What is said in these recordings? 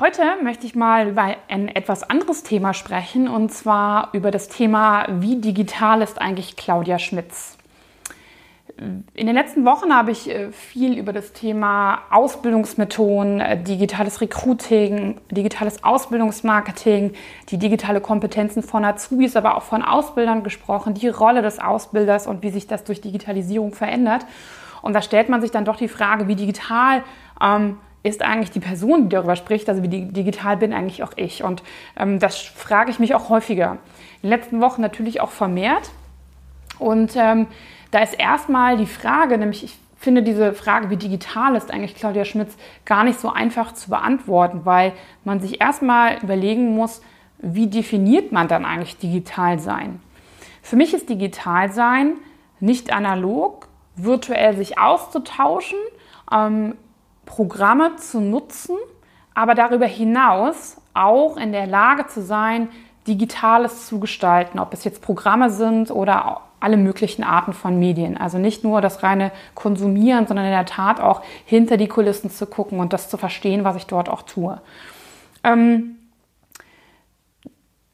Heute möchte ich mal über ein etwas anderes Thema sprechen und zwar über das Thema, wie digital ist eigentlich Claudia Schmitz. In den letzten Wochen habe ich äh, viel über das Thema Ausbildungsmethoden, äh, digitales Recruiting, digitales Ausbildungsmarketing, die digitale Kompetenzen von Azubis, aber auch von Ausbildern gesprochen, die Rolle des Ausbilders und wie sich das durch Digitalisierung verändert. Und da stellt man sich dann doch die Frage, wie digital ähm, ist eigentlich die Person, die darüber spricht, also wie digital bin eigentlich auch ich. Und ähm, das frage ich mich auch häufiger. In den letzten Wochen natürlich auch vermehrt. Und ähm, da ist erstmal die Frage, nämlich ich finde diese Frage, wie digital ist eigentlich Claudia Schmitz, gar nicht so einfach zu beantworten, weil man sich erstmal überlegen muss, wie definiert man dann eigentlich digital sein? Für mich ist digital sein nicht analog, virtuell sich auszutauschen, ähm, Programme zu nutzen, aber darüber hinaus auch in der Lage zu sein, Digitales zu gestalten, ob es jetzt Programme sind oder alle möglichen Arten von Medien. Also nicht nur das reine Konsumieren, sondern in der Tat auch hinter die Kulissen zu gucken und das zu verstehen, was ich dort auch tue. Ähm,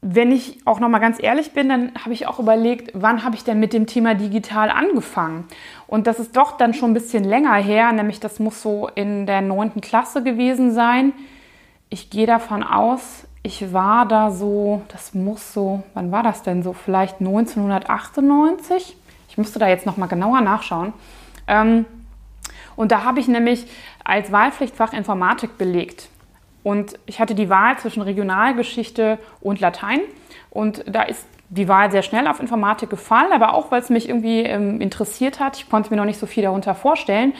wenn ich auch noch mal ganz ehrlich bin, dann habe ich auch überlegt, wann habe ich denn mit dem Thema digital angefangen? Und das ist doch dann schon ein bisschen länger her, nämlich das muss so in der neunten Klasse gewesen sein. Ich gehe davon aus, ich war da so, das muss so, wann war das denn so? Vielleicht 1998? Ich müsste da jetzt noch mal genauer nachschauen. Ähm, und da habe ich nämlich als Wahlpflichtfach Informatik belegt. Und ich hatte die Wahl zwischen Regionalgeschichte und Latein. Und da ist die Wahl sehr schnell auf Informatik gefallen, aber auch, weil es mich irgendwie ähm, interessiert hat. Ich konnte mir noch nicht so viel darunter vorstellen.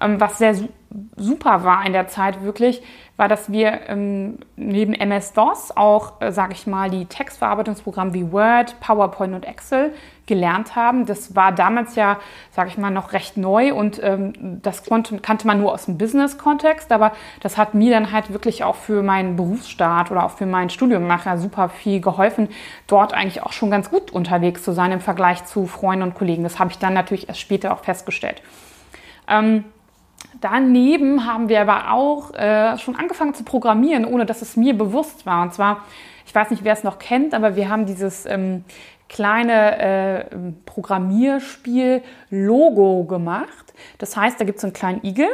Ähm, was sehr su super war in der Zeit wirklich, war, dass wir ähm, neben MS-DOS auch, äh, sage ich mal, die Textverarbeitungsprogramme wie Word, PowerPoint und Excel gelernt haben. Das war damals ja, sage ich mal, noch recht neu und ähm, das konnte, kannte man nur aus dem Business-Kontext, aber das hat mir dann halt wirklich auch für meinen Berufsstart oder auch für mein Studium nachher super viel geholfen, dort eigentlich auch schon ganz gut unterwegs zu sein im Vergleich zu Freunden und Kollegen. Das habe ich dann natürlich erst später auch festgestellt. Ähm, Daneben haben wir aber auch äh, schon angefangen zu programmieren, ohne dass es mir bewusst war. Und zwar, ich weiß nicht, wer es noch kennt, aber wir haben dieses ähm, kleine äh, Programmierspiel Logo gemacht. Das heißt, da gibt es so einen kleinen Igel.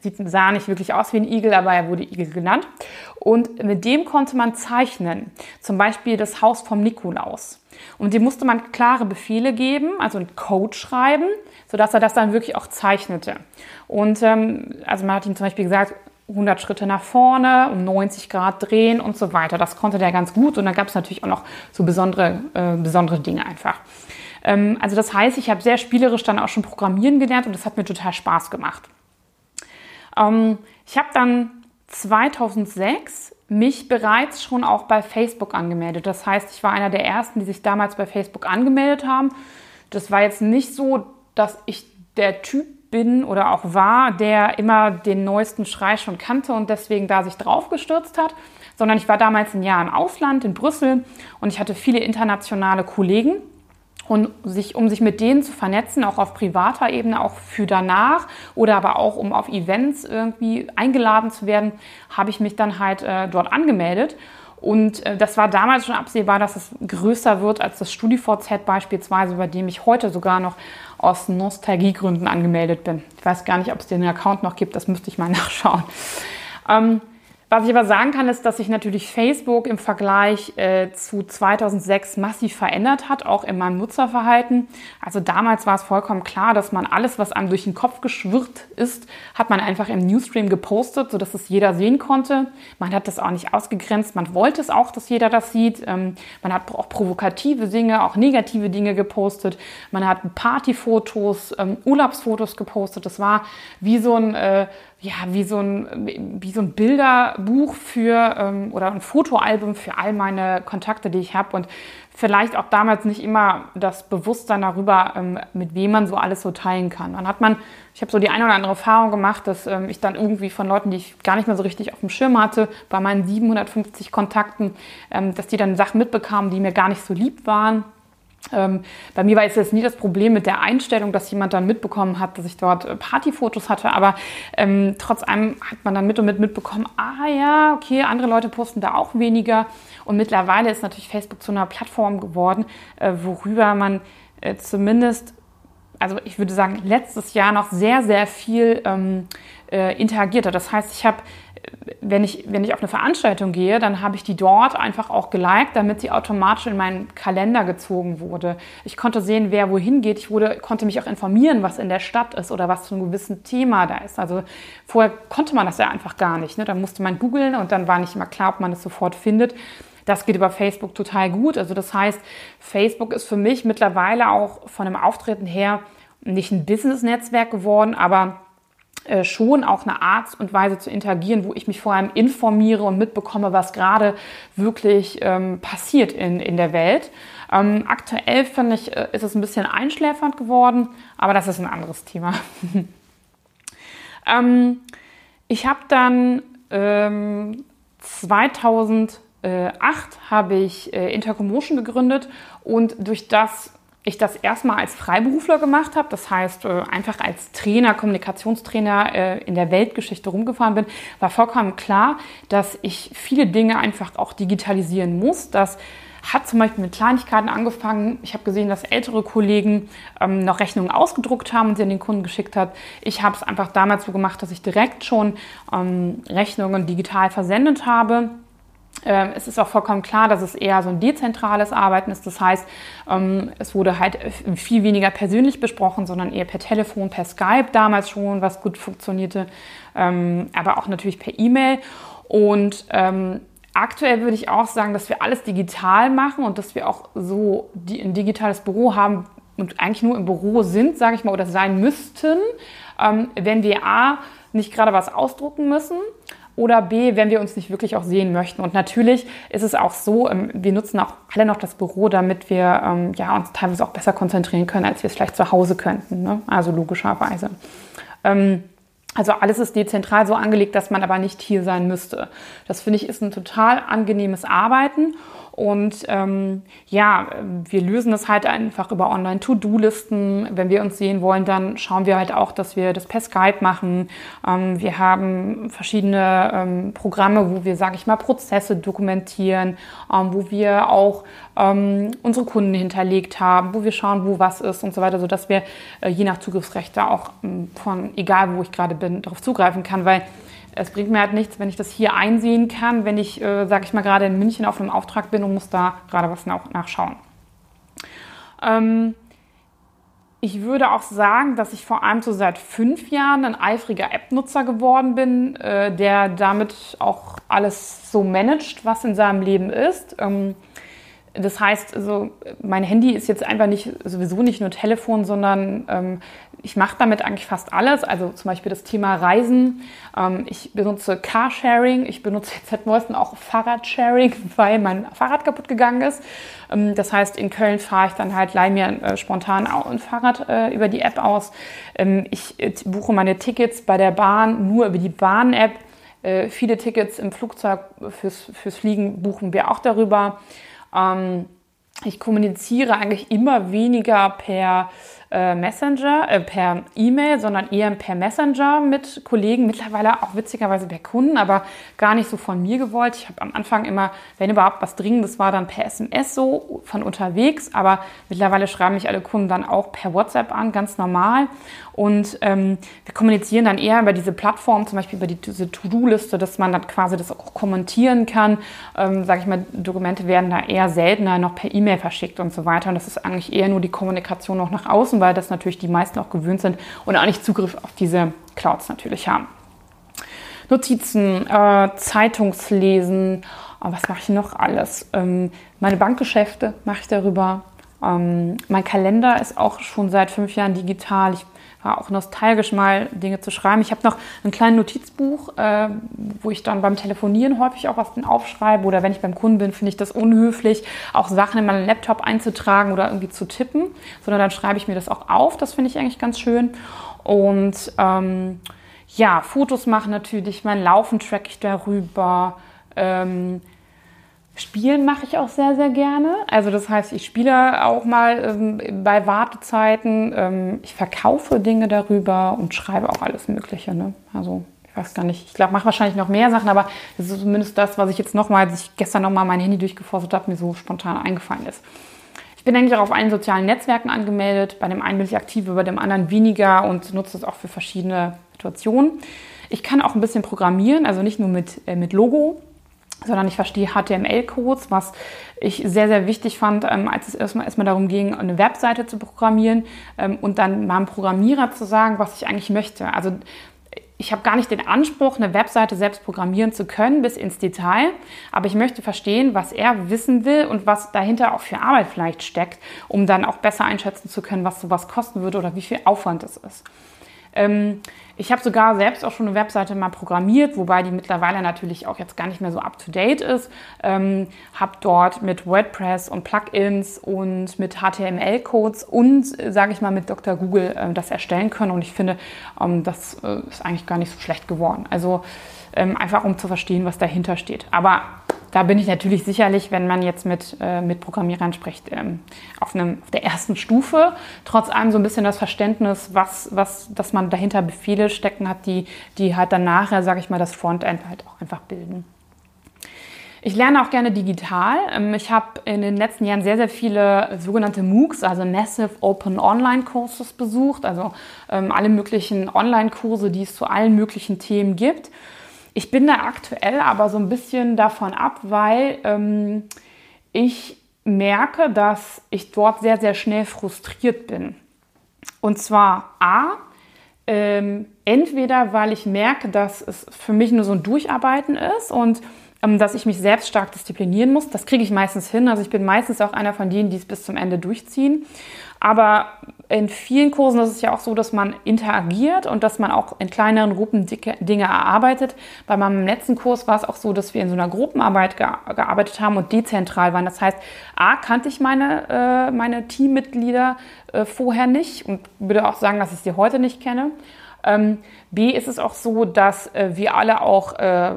Sieht, sah nicht wirklich aus wie ein Igel, aber er wurde Igel genannt. Und mit dem konnte man zeichnen. Zum Beispiel das Haus vom Nikolaus. Und dem musste man klare Befehle geben, also einen Code schreiben, sodass er das dann wirklich auch zeichnete. Und ähm, also man hat ihm zum Beispiel gesagt, 100 Schritte nach vorne, um 90 Grad drehen und so weiter. Das konnte der ganz gut und dann gab es natürlich auch noch so besondere, äh, besondere Dinge einfach. Ähm, also das heißt, ich habe sehr spielerisch dann auch schon Programmieren gelernt und das hat mir total Spaß gemacht. Ähm, ich habe dann 2006 mich bereits schon auch bei Facebook angemeldet. Das heißt, ich war einer der ersten, die sich damals bei Facebook angemeldet haben. Das war jetzt nicht so, dass ich der Typ bin oder auch war, der immer den neuesten Schrei schon kannte und deswegen da sich draufgestürzt hat, sondern ich war damals ein Jahr im Ausland, in Brüssel und ich hatte viele internationale Kollegen und sich, um sich mit denen zu vernetzen, auch auf privater Ebene, auch für danach oder aber auch um auf Events irgendwie eingeladen zu werden, habe ich mich dann halt äh, dort angemeldet. Und äh, das war damals schon absehbar, dass es größer wird als das StudiVZ beispielsweise, bei dem ich heute sogar noch aus Nostalgiegründen angemeldet bin. Ich weiß gar nicht, ob es den Account noch gibt, das müsste ich mal nachschauen. Ähm, was ich aber sagen kann, ist, dass sich natürlich Facebook im Vergleich äh, zu 2006 massiv verändert hat, auch in meinem Nutzerverhalten. Also damals war es vollkommen klar, dass man alles, was einem durch den Kopf geschwirrt ist, hat man einfach im Newsstream gepostet, sodass es jeder sehen konnte. Man hat das auch nicht ausgegrenzt. Man wollte es auch, dass jeder das sieht. Ähm, man hat auch provokative Dinge, auch negative Dinge gepostet. Man hat Partyfotos, ähm, Urlaubsfotos gepostet. Das war wie so ein äh, ja, wie so ein, wie so ein Bilderbuch für ähm, oder ein Fotoalbum für all meine Kontakte, die ich habe. Und vielleicht auch damals nicht immer das Bewusstsein darüber, ähm, mit wem man so alles so teilen kann. Dann hat man, ich habe so die eine oder andere Erfahrung gemacht, dass ähm, ich dann irgendwie von Leuten, die ich gar nicht mehr so richtig auf dem Schirm hatte, bei meinen 750 Kontakten, ähm, dass die dann Sachen mitbekamen, die mir gar nicht so lieb waren ähm, bei mir war es jetzt nie das Problem mit der Einstellung, dass jemand dann mitbekommen hat, dass ich dort äh, Partyfotos hatte, aber ähm, trotz allem hat man dann mit und mit mitbekommen, ah ja, okay, andere Leute posten da auch weniger. Und mittlerweile ist natürlich Facebook zu einer Plattform geworden, äh, worüber man äh, zumindest, also ich würde sagen, letztes Jahr noch sehr, sehr viel ähm, äh, interagiert hat. Das heißt, ich habe wenn ich, wenn ich auf eine Veranstaltung gehe, dann habe ich die dort einfach auch geliked, damit sie automatisch in meinen Kalender gezogen wurde. Ich konnte sehen, wer wohin geht. Ich wurde, konnte mich auch informieren, was in der Stadt ist oder was zu einem gewissen Thema da ist. Also vorher konnte man das ja einfach gar nicht. Ne? Da musste man googeln und dann war nicht immer klar, ob man es sofort findet. Das geht über Facebook total gut. Also das heißt, Facebook ist für mich mittlerweile auch von dem Auftreten her nicht ein Business-Netzwerk geworden, aber äh, schon auch eine Art und Weise zu interagieren, wo ich mich vor allem informiere und mitbekomme, was gerade wirklich ähm, passiert in, in der Welt. Ähm, aktuell finde ich, äh, ist es ein bisschen einschläfernd geworden, aber das ist ein anderes Thema. ähm, ich habe dann 2008 ähm, habe ich äh, Intercommotion gegründet und durch das ich das erstmal als Freiberufler gemacht habe, das heißt äh, einfach als Trainer, Kommunikationstrainer äh, in der Weltgeschichte rumgefahren bin, war vollkommen klar, dass ich viele Dinge einfach auch digitalisieren muss. Das hat zum Beispiel mit Kleinigkeiten angefangen. Ich habe gesehen, dass ältere Kollegen ähm, noch Rechnungen ausgedruckt haben und sie an den Kunden geschickt hat. Ich habe es einfach damals so gemacht, dass ich direkt schon ähm, Rechnungen digital versendet habe es ist auch vollkommen klar, dass es eher so ein dezentrales Arbeiten ist. Das heißt, ähm, es wurde halt viel weniger persönlich besprochen, sondern eher per Telefon, per Skype damals schon, was gut funktionierte, ähm, aber auch natürlich per E-Mail. Und aktuell würde ich auch sagen, dass wir alles digital machen und dass wir auch so ein digitales Büro haben und eigentlich nur im Büro sind, sage ich mal, oder sein müssten, wenn wir A, nicht gerade was ausdrucken müssen oder B, wenn wir uns nicht wirklich auch sehen möchten. Und natürlich ist es auch so, ähm, wir nutzen auch alle noch das Büro, damit wir ähm, ja, uns teilweise auch besser konzentrieren können, als wir es vielleicht zu Hause könnten. Ne? Also logischerweise. Ähm, also alles ist dezentral so angelegt, dass man aber nicht hier sein müsste. Das finde ich ist ein total angenehmes Arbeiten. Und ähm, ja, wir lösen das halt einfach über Online-To-Do-Listen. Wenn wir uns sehen wollen, dann schauen wir halt auch, dass wir das per Skype machen. Ähm, wir haben verschiedene ähm, Programme, wo wir, sage ich mal, Prozesse dokumentieren, ähm, wo wir auch ähm, unsere Kunden hinterlegt haben, wo wir schauen, wo was ist und so weiter, sodass wir äh, je nach Zugriffsrechte auch ähm, von, egal wo ich gerade bin, darauf zugreifen kann, weil es bringt mir halt nichts, wenn ich das hier einsehen kann, wenn ich, äh, sage ich mal, gerade in München auf einem Auftrag bin und muss da gerade was nach, nachschauen. Ähm, ich würde auch sagen, dass ich vor allem so seit fünf Jahren ein eifriger App-Nutzer geworden bin, äh, der damit auch alles so managt, was in seinem Leben ist. Ähm, das heißt, also mein Handy ist jetzt einfach nicht sowieso nicht nur Telefon, sondern ähm, ich mache damit eigentlich fast alles. Also zum Beispiel das Thema Reisen. Ähm, ich benutze Carsharing. Ich benutze jetzt seit neuestem auch Fahrradsharing, weil mein Fahrrad kaputt gegangen ist. Ähm, das heißt, in Köln fahre ich dann halt, leih mir äh, spontan ein Fahrrad äh, über die App aus. Ähm, ich äh, buche meine Tickets bei der Bahn nur über die Bahn-App. Äh, viele Tickets im Flugzeug fürs, fürs Fliegen buchen wir auch darüber. Ähm, ich kommuniziere eigentlich immer weniger per äh, Messenger, äh, per E-Mail, sondern eher per Messenger mit Kollegen, mittlerweile auch witzigerweise per Kunden, aber gar nicht so von mir gewollt. Ich habe am Anfang immer, wenn überhaupt was Dringendes war, dann per SMS so von unterwegs, aber mittlerweile schreiben mich alle Kunden dann auch per WhatsApp an, ganz normal. Und ähm, wir kommunizieren dann eher über diese Plattform, zum Beispiel über die, diese To-Do-Liste, dass man dann quasi das auch kommentieren kann. Ähm, Sage ich mal, Dokumente werden da eher seltener noch per E-Mail verschickt und so weiter. Und das ist eigentlich eher nur die Kommunikation noch nach außen, weil das natürlich die meisten auch gewöhnt sind und auch nicht Zugriff auf diese Clouds natürlich haben. Notizen, äh, Zeitungslesen, oh, was mache ich noch alles? Ähm, meine Bankgeschäfte mache ich darüber. Ähm, mein Kalender ist auch schon seit fünf Jahren digital. Ich war auch nostalgisch mal Dinge zu schreiben. Ich habe noch ein kleines Notizbuch, äh, wo ich dann beim Telefonieren häufig auch was aufschreibe oder wenn ich beim Kunden bin, finde ich das unhöflich, auch Sachen in meinen Laptop einzutragen oder irgendwie zu tippen, sondern dann schreibe ich mir das auch auf. Das finde ich eigentlich ganz schön. Und ähm, ja, Fotos machen natürlich, mein Laufen track ich darüber. Ähm, Spielen mache ich auch sehr, sehr gerne. Also das heißt, ich spiele auch mal ähm, bei Wartezeiten. Ähm, ich verkaufe Dinge darüber und schreibe auch alles Mögliche. Ne? Also ich weiß gar nicht. Ich glaube, mache wahrscheinlich noch mehr Sachen, aber das ist zumindest das, was ich jetzt nochmal, als ich gestern nochmal mein Handy durchgeforstet habe, mir so spontan eingefallen ist. Ich bin eigentlich auch auf allen sozialen Netzwerken angemeldet. Bei dem einen bin ich aktiv, bei dem anderen weniger und nutze es auch für verschiedene Situationen. Ich kann auch ein bisschen programmieren, also nicht nur mit, äh, mit Logo, sondern ich verstehe HTML-Codes, was ich sehr, sehr wichtig fand, ähm, als es erstmal, erstmal darum ging, eine Webseite zu programmieren ähm, und dann mal einem Programmierer zu sagen, was ich eigentlich möchte. Also ich habe gar nicht den Anspruch, eine Webseite selbst programmieren zu können bis ins Detail, aber ich möchte verstehen, was er wissen will und was dahinter auch für Arbeit vielleicht steckt, um dann auch besser einschätzen zu können, was sowas kosten würde oder wie viel Aufwand es ist. Ähm, ich habe sogar selbst auch schon eine Webseite mal programmiert, wobei die mittlerweile natürlich auch jetzt gar nicht mehr so up-to-date ist. Ähm, habe dort mit WordPress und Plugins und mit HTML-Codes und, sage ich mal, mit Dr. Google äh, das erstellen können. Und ich finde, ähm, das äh, ist eigentlich gar nicht so schlecht geworden. Also ähm, einfach um zu verstehen, was dahinter steht. Aber da bin ich natürlich sicherlich, wenn man jetzt mit, äh, mit Programmierern spricht, ähm, auf, einem, auf der ersten Stufe. Trotz allem so ein bisschen das Verständnis, was, was, dass man dahinter Befehle stecken hat, die, die halt dann nachher, sage ich mal, das Frontend halt auch einfach bilden. Ich lerne auch gerne digital. Ähm, ich habe in den letzten Jahren sehr, sehr viele sogenannte MOOCs, also Massive Open Online Courses besucht, also ähm, alle möglichen Online-Kurse, die es zu allen möglichen Themen gibt. Ich bin da aktuell aber so ein bisschen davon ab, weil ähm, ich merke, dass ich dort sehr, sehr schnell frustriert bin. Und zwar A, ähm, entweder weil ich merke, dass es für mich nur so ein Durcharbeiten ist und ähm, dass ich mich selbst stark disziplinieren muss. Das kriege ich meistens hin. Also ich bin meistens auch einer von denen, die es bis zum Ende durchziehen. Aber in vielen Kursen ist es ja auch so, dass man interagiert und dass man auch in kleineren Gruppen Dinge erarbeitet. Bei meinem letzten Kurs war es auch so, dass wir in so einer Gruppenarbeit gearbeitet haben und dezentral waren. Das heißt, A, kannte ich meine, äh, meine Teammitglieder äh, vorher nicht und würde auch sagen, dass ich sie heute nicht kenne. Ähm, B ist es auch so, dass äh, wir alle auch äh,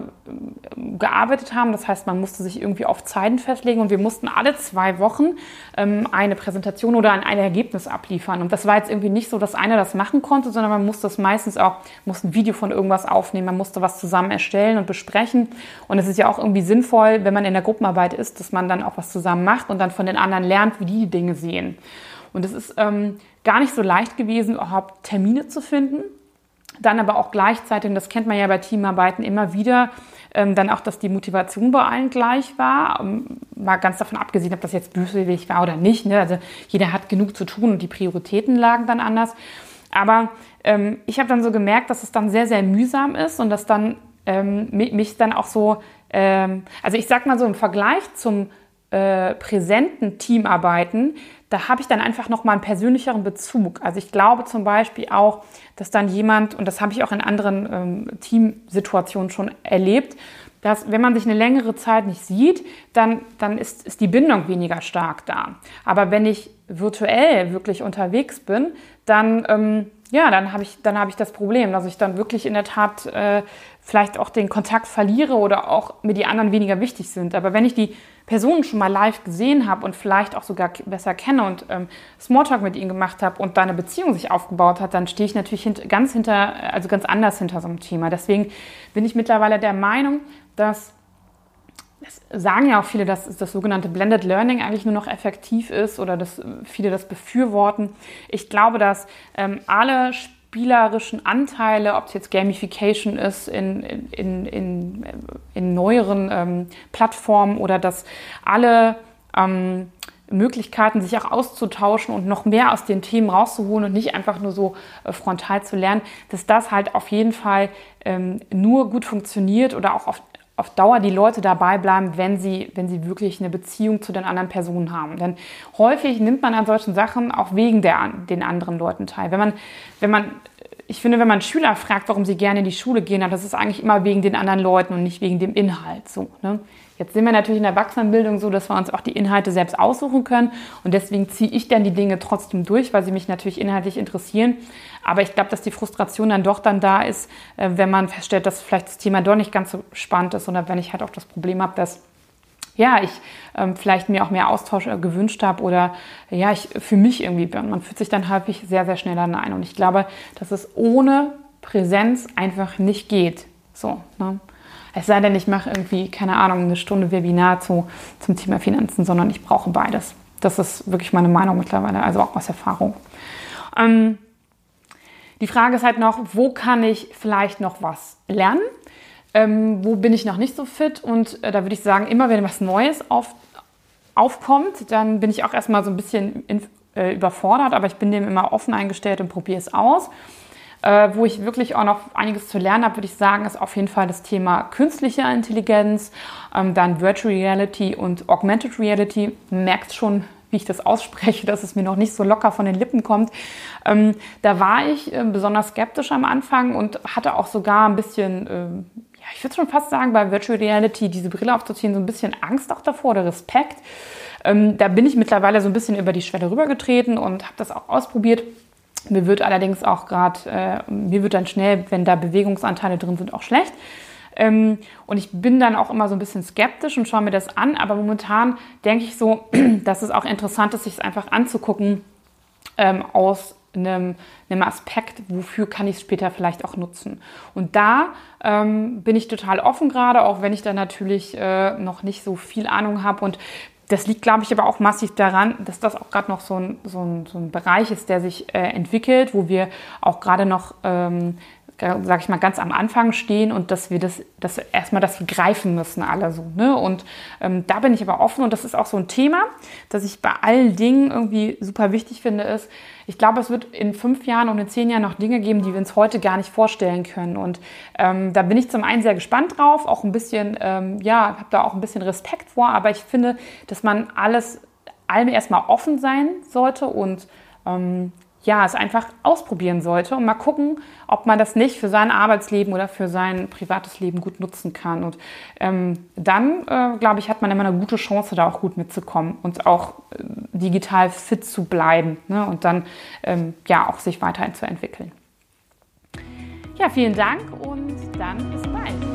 gearbeitet haben. Das heißt, man musste sich irgendwie auf Zeiten festlegen und wir mussten alle zwei Wochen ähm, eine Präsentation oder ein, ein Ergebnis abliefern. Und das war jetzt irgendwie nicht so, dass einer das machen konnte, sondern man musste es meistens auch, musste ein Video von irgendwas aufnehmen, man musste was zusammen erstellen und besprechen. Und es ist ja auch irgendwie sinnvoll, wenn man in der Gruppenarbeit ist, dass man dann auch was zusammen macht und dann von den anderen lernt, wie die, die Dinge sehen. Und es ist ähm, gar nicht so leicht gewesen, überhaupt Termine zu finden dann aber auch gleichzeitig, und das kennt man ja bei Teamarbeiten immer wieder, ähm, dann auch, dass die Motivation bei allen gleich war. Ähm, mal ganz davon abgesehen, ob das jetzt böswillig war oder nicht. Ne? Also jeder hat genug zu tun und die Prioritäten lagen dann anders. Aber ähm, ich habe dann so gemerkt, dass es dann sehr, sehr mühsam ist und dass dann mich dann auch so, also ich sag mal so im Vergleich zum äh, präsenten Teamarbeiten, da habe ich dann einfach noch mal einen persönlicheren Bezug. Also ich glaube zum Beispiel auch, dass dann jemand, und das habe ich auch in anderen ähm, Teamsituationen schon erlebt, dass wenn man sich eine längere Zeit nicht sieht, dann, dann ist, ist die Bindung weniger stark da. Aber wenn ich virtuell wirklich unterwegs bin, dann, ähm, ja, dann habe ich, hab ich das Problem, dass ich dann wirklich in der Tat äh, vielleicht auch den Kontakt verliere oder auch mir die anderen weniger wichtig sind. Aber wenn ich die Personen schon mal live gesehen habe und vielleicht auch sogar besser kenne und ähm, Smalltalk mit ihnen gemacht habe und da eine Beziehung sich aufgebaut hat, dann stehe ich natürlich hint ganz hinter, also ganz anders hinter so einem Thema. Deswegen bin ich mittlerweile der Meinung, dass das sagen ja auch viele, dass das sogenannte Blended Learning eigentlich nur noch effektiv ist oder dass viele das befürworten. Ich glaube, dass ähm, alle spielerischen Anteile, ob es jetzt Gamification ist in, in, in, in neueren ähm, Plattformen oder dass alle ähm, Möglichkeiten, sich auch auszutauschen und noch mehr aus den Themen rauszuholen und nicht einfach nur so äh, frontal zu lernen, dass das halt auf jeden Fall ähm, nur gut funktioniert oder auch auf, auf Dauer die Leute dabei bleiben, wenn sie, wenn sie wirklich eine Beziehung zu den anderen Personen haben. Denn häufig nimmt man an solchen Sachen auch wegen der, den anderen Leuten teil. Wenn man, wenn man, ich finde, wenn man Schüler fragt, warum sie gerne in die Schule gehen, dann das ist eigentlich immer wegen den anderen Leuten und nicht wegen dem Inhalt. So, ne? Jetzt sind wir natürlich in der Erwachsenenbildung so, dass wir uns auch die Inhalte selbst aussuchen können. Und deswegen ziehe ich dann die Dinge trotzdem durch, weil sie mich natürlich inhaltlich interessieren. Aber ich glaube, dass die Frustration dann doch dann da ist, äh, wenn man feststellt, dass vielleicht das Thema doch nicht ganz so spannend ist oder wenn ich halt auch das Problem habe, dass ja, ich ähm, vielleicht mir auch mehr Austausch äh, gewünscht habe oder ja, ich für mich irgendwie bin. Man fühlt sich dann häufig sehr, sehr schnell dann ein. Und ich glaube, dass es ohne Präsenz einfach nicht geht. So, ne? Es sei denn, ich mache irgendwie, keine Ahnung, eine Stunde Webinar zu, zum Thema Finanzen, sondern ich brauche beides. Das ist wirklich meine Meinung mittlerweile, also auch aus Erfahrung. Ähm, die Frage ist halt noch, wo kann ich vielleicht noch was lernen? Ähm, wo bin ich noch nicht so fit? Und äh, da würde ich sagen, immer wenn was Neues auf, aufkommt, dann bin ich auch erstmal so ein bisschen in, äh, überfordert, aber ich bin dem immer offen eingestellt und probiere es aus. Äh, wo ich wirklich auch noch einiges zu lernen habe, würde ich sagen, ist auf jeden Fall das Thema künstliche Intelligenz, ähm, dann Virtual Reality und Augmented Reality. Merkt schon, wie ich das ausspreche, dass es mir noch nicht so locker von den Lippen kommt. Ähm, da war ich äh, besonders skeptisch am Anfang und hatte auch sogar ein bisschen, äh, ja, ich würde schon fast sagen, bei Virtual Reality diese Brille aufzuziehen, so ein bisschen Angst auch davor oder Respekt. Ähm, da bin ich mittlerweile so ein bisschen über die Schwelle rübergetreten und habe das auch ausprobiert. Mir wird allerdings auch gerade, äh, mir wird dann schnell, wenn da Bewegungsanteile drin sind, auch schlecht. Ähm, und ich bin dann auch immer so ein bisschen skeptisch und schaue mir das an. Aber momentan denke ich so, dass es auch interessant ist, sich es einfach anzugucken ähm, aus einem, einem, Aspekt, wofür kann ich es später vielleicht auch nutzen. Und da ähm, bin ich total offen gerade, auch wenn ich da natürlich äh, noch nicht so viel Ahnung habe und das liegt, glaube ich, aber auch massiv daran, dass das auch gerade noch so ein, so, ein, so ein Bereich ist, der sich äh, entwickelt, wo wir auch gerade noch, ähm, sage ich mal, ganz am Anfang stehen und dass wir das, dass erstmal das greifen müssen, alle so. Ne? Und ähm, da bin ich aber offen und das ist auch so ein Thema, das ich bei allen Dingen irgendwie super wichtig finde, ist, ich glaube, es wird in fünf Jahren und in zehn Jahren noch Dinge geben, die wir uns heute gar nicht vorstellen können. Und ähm, da bin ich zum einen sehr gespannt drauf, auch ein bisschen, ähm, ja, habe da auch ein bisschen Respekt vor, aber ich finde, dass man alles, allem erstmal offen sein sollte und ähm, ja, es einfach ausprobieren sollte und mal gucken, ob man das nicht für sein Arbeitsleben oder für sein privates Leben gut nutzen kann. Und ähm, dann, äh, glaube ich, hat man immer eine gute Chance, da auch gut mitzukommen und auch äh, digital fit zu bleiben ne? und dann ähm, ja auch sich weiterhin zu entwickeln. Ja, vielen Dank und dann bis bald.